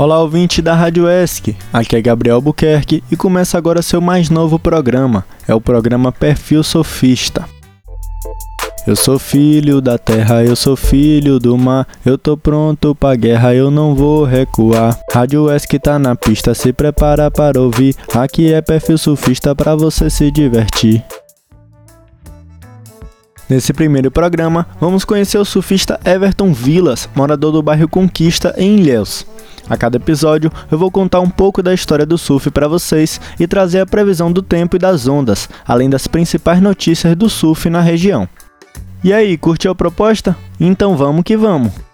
Olá, ouvinte da Rádio ESC. Aqui é Gabriel Buquerque e começa agora seu mais novo programa. É o programa Perfil Sofista. Eu sou filho da terra, eu sou filho do mar. Eu tô pronto pra guerra, eu não vou recuar. Rádio ESC tá na pista, se prepara para ouvir. Aqui é perfil surfista pra você se divertir. Nesse primeiro programa, vamos conhecer o surfista Everton Vilas, morador do bairro Conquista, em Ilhéus. A cada episódio, eu vou contar um pouco da história do surf para vocês e trazer a previsão do tempo e das ondas, além das principais notícias do surf na região. E aí, curtiu a proposta? Então vamos que vamos!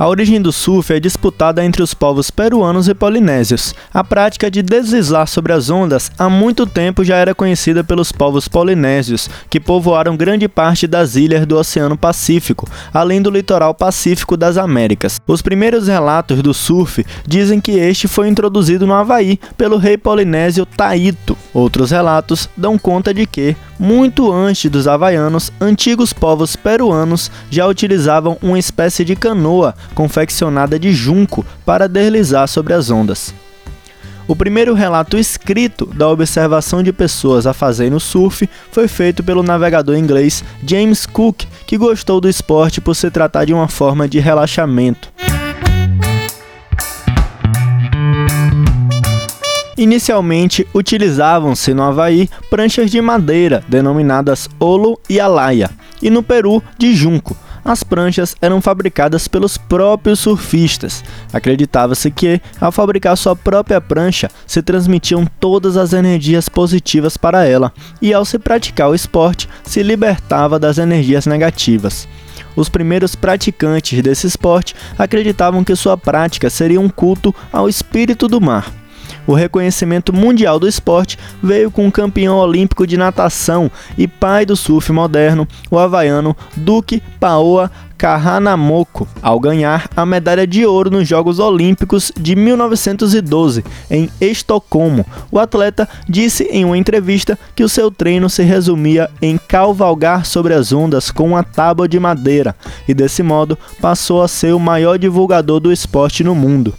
A origem do surf é disputada entre os povos peruanos e polinésios. A prática de deslizar sobre as ondas há muito tempo já era conhecida pelos povos polinésios, que povoaram grande parte das ilhas do Oceano Pacífico, além do litoral pacífico das Américas. Os primeiros relatos do surf dizem que este foi introduzido no Havaí pelo rei polinésio Taito. Outros relatos dão conta de que, muito antes dos havaianos, antigos povos peruanos já utilizavam uma espécie de canoa confeccionada de junco para deslizar sobre as ondas. O primeiro relato escrito da observação de pessoas a fazerem o surf foi feito pelo navegador inglês James Cook, que gostou do esporte por se tratar de uma forma de relaxamento. Inicialmente utilizavam-se no Havaí pranchas de madeira, denominadas olo e alaia, e no Peru de junco. As pranchas eram fabricadas pelos próprios surfistas. Acreditava-se que, ao fabricar sua própria prancha, se transmitiam todas as energias positivas para ela, e ao se praticar o esporte, se libertava das energias negativas. Os primeiros praticantes desse esporte acreditavam que sua prática seria um culto ao espírito do mar. O reconhecimento mundial do esporte veio com o campeão olímpico de natação e pai do surf moderno, o havaiano Duque Paoa Kahanamoko, ao ganhar a medalha de ouro nos Jogos Olímpicos de 1912 em Estocolmo. O atleta disse em uma entrevista que o seu treino se resumia em cavalgar sobre as ondas com uma tábua de madeira e desse modo passou a ser o maior divulgador do esporte no mundo.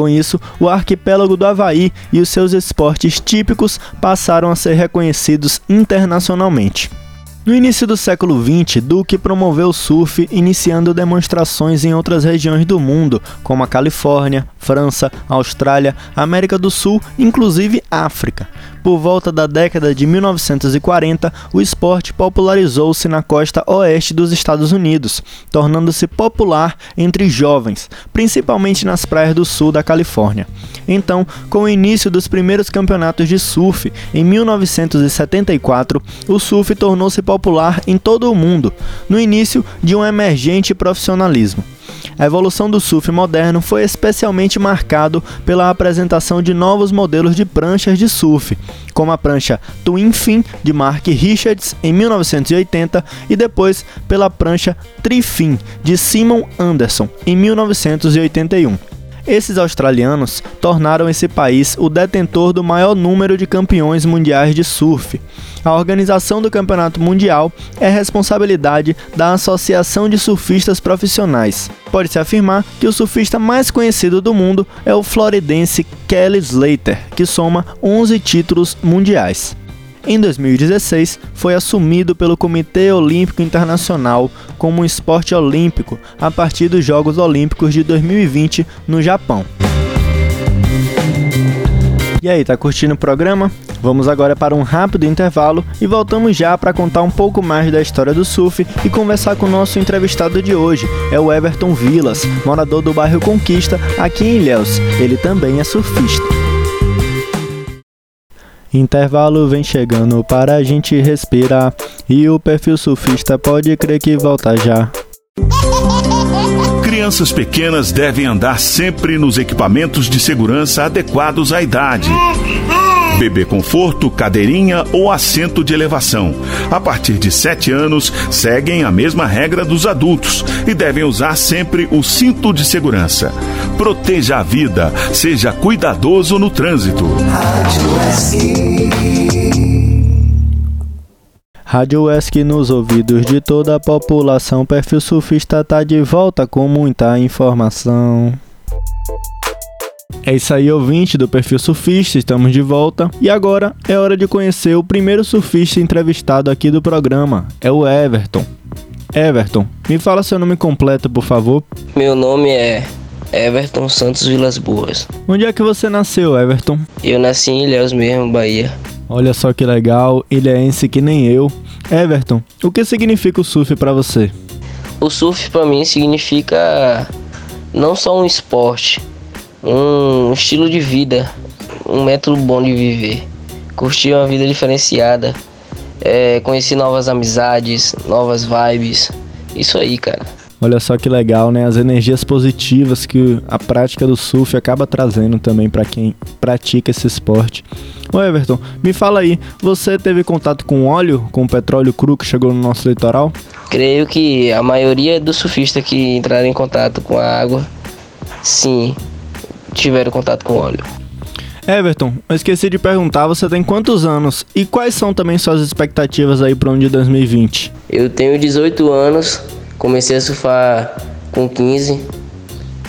Com isso, o arquipélago do Havaí e os seus esportes típicos passaram a ser reconhecidos internacionalmente. No início do século XX, Duke promoveu o surf, iniciando demonstrações em outras regiões do mundo, como a Califórnia, França, Austrália, América do Sul, inclusive África. Por volta da década de 1940, o esporte popularizou-se na costa oeste dos Estados Unidos, tornando-se popular entre jovens, principalmente nas praias do sul da Califórnia. Então, com o início dos primeiros campeonatos de surf, em 1974, o surf tornou-se popular em todo o mundo, no início de um emergente profissionalismo. A evolução do surf moderno foi especialmente marcado pela apresentação de novos modelos de pranchas de surf, como a prancha Twin Fin de Mark Richards em 1980 e depois pela prancha Trifin de Simon Anderson em 1981. Esses australianos tornaram esse país o detentor do maior número de campeões mundiais de surf. A organização do Campeonato Mundial é responsabilidade da Associação de Surfistas Profissionais. Pode-se afirmar que o surfista mais conhecido do mundo é o floridense Kelly Slater, que soma 11 títulos mundiais. Em 2016, foi assumido pelo Comitê Olímpico Internacional como um esporte olímpico a partir dos Jogos Olímpicos de 2020 no Japão. E aí, tá curtindo o programa? Vamos agora para um rápido intervalo e voltamos já para contar um pouco mais da história do surf e conversar com o nosso entrevistado de hoje. É o Everton Vilas, morador do bairro Conquista, aqui em Ilhéus. Ele também é surfista. Intervalo vem chegando para a gente respirar e o perfil surfista pode crer que volta já. Crianças pequenas devem andar sempre nos equipamentos de segurança adequados à idade bebê conforto, cadeirinha ou assento de elevação. A partir de 7 anos, seguem a mesma regra dos adultos e devem usar sempre o cinto de segurança. Proteja a vida, seja cuidadoso no trânsito. Rádio ESC nos ouvidos de toda a população. Perfil surfista tá de volta com muita informação. É isso aí, ouvinte do Perfil Surfista, estamos de volta. E agora é hora de conhecer o primeiro surfista entrevistado aqui do programa. É o Everton. Everton, me fala seu nome completo, por favor. Meu nome é Everton Santos Vilas Boas. Onde é que você nasceu, Everton? Eu nasci em Ilhéus mesmo, Bahia. Olha só que legal, ilhéense que nem eu. Everton, o que significa o surf para você? O surf para mim significa não só um esporte, um estilo de vida, um método bom de viver. Curtir uma vida diferenciada, é, conhecer novas amizades, novas vibes. Isso aí, cara. Olha só que legal, né? As energias positivas que a prática do surf acaba trazendo também para quem pratica esse esporte. Ô Everton, me fala aí, você teve contato com óleo, com petróleo cru que chegou no nosso litoral? Creio que a maioria dos surfistas que entraram em contato com a água, sim, tiveram contato com óleo. Everton, eu esqueci de perguntar, você tem quantos anos e quais são também suas expectativas aí para o ano de 2020? Eu tenho 18 anos Comecei a surfar com 15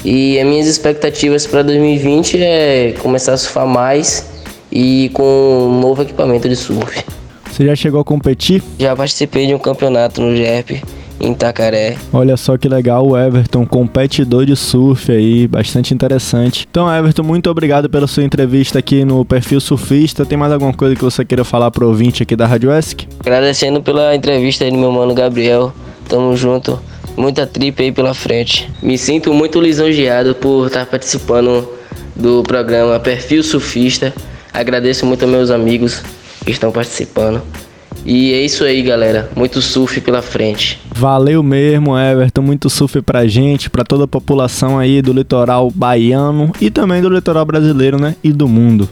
e as minhas expectativas para 2020 é começar a surfar mais e com um novo equipamento de surf. Você já chegou a competir? Já participei de um campeonato no GERP em Itacaré. Olha só que legal o Everton, competidor de surf aí, bastante interessante. Então, Everton, muito obrigado pela sua entrevista aqui no Perfil Surfista. Tem mais alguma coisa que você queira falar pro ouvinte aqui da Rádio ESC? Agradecendo pela entrevista aí do meu mano Gabriel. Tamo junto. Muita trip aí pela frente. Me sinto muito lisonjeado por estar participando do programa Perfil Surfista. Agradeço muito aos meus amigos que estão participando. E é isso aí, galera. Muito surf pela frente. Valeu mesmo, Everton. Muito surf pra gente, pra toda a população aí do litoral baiano e também do litoral brasileiro, né? E do mundo.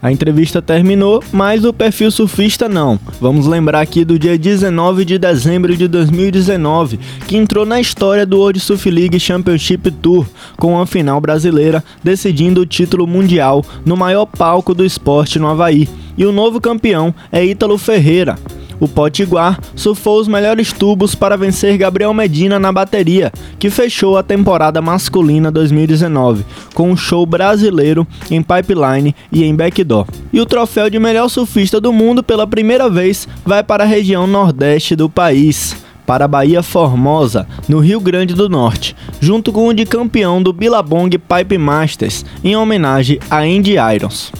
A entrevista terminou, mas o perfil surfista não. Vamos lembrar aqui do dia 19 de dezembro de 2019, que entrou na história do World Surf League Championship Tour, com a final brasileira decidindo o título mundial no maior palco do esporte no Havaí. E o novo campeão é Ítalo Ferreira, o Potiguar surfou os melhores tubos para vencer Gabriel Medina na bateria, que fechou a temporada masculina 2019, com um show brasileiro em pipeline e em backdoor. E o troféu de melhor surfista do mundo pela primeira vez vai para a região nordeste do país para a Bahia Formosa, no Rio Grande do Norte, junto com o de campeão do Billabong Pipe Masters, em homenagem a Andy Irons.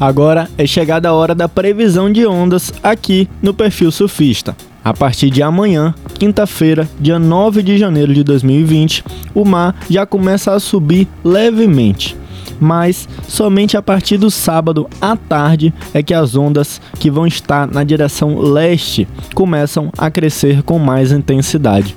Agora é chegada a hora da previsão de ondas aqui no perfil surfista. A partir de amanhã, quinta-feira, dia 9 de janeiro de 2020, o mar já começa a subir levemente. Mas somente a partir do sábado à tarde é que as ondas que vão estar na direção leste começam a crescer com mais intensidade.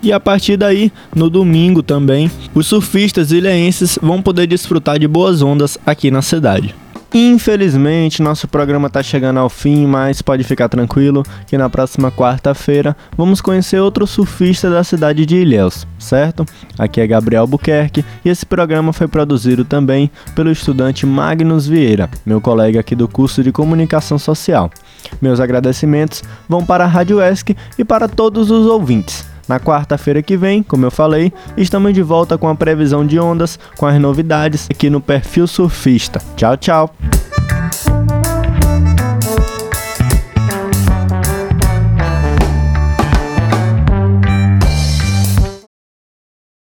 E a partir daí, no domingo também, os surfistas ilhéenses vão poder desfrutar de boas ondas aqui na cidade. Infelizmente, nosso programa está chegando ao fim, mas pode ficar tranquilo que na próxima quarta-feira vamos conhecer outro surfista da cidade de Ilhéus, certo? Aqui é Gabriel Buquerque e esse programa foi produzido também pelo estudante Magnus Vieira, meu colega aqui do curso de Comunicação Social. Meus agradecimentos vão para a Rádio ESC e para todos os ouvintes. Na quarta-feira que vem, como eu falei, estamos de volta com a previsão de ondas, com as novidades aqui no Perfil Surfista. Tchau, tchau!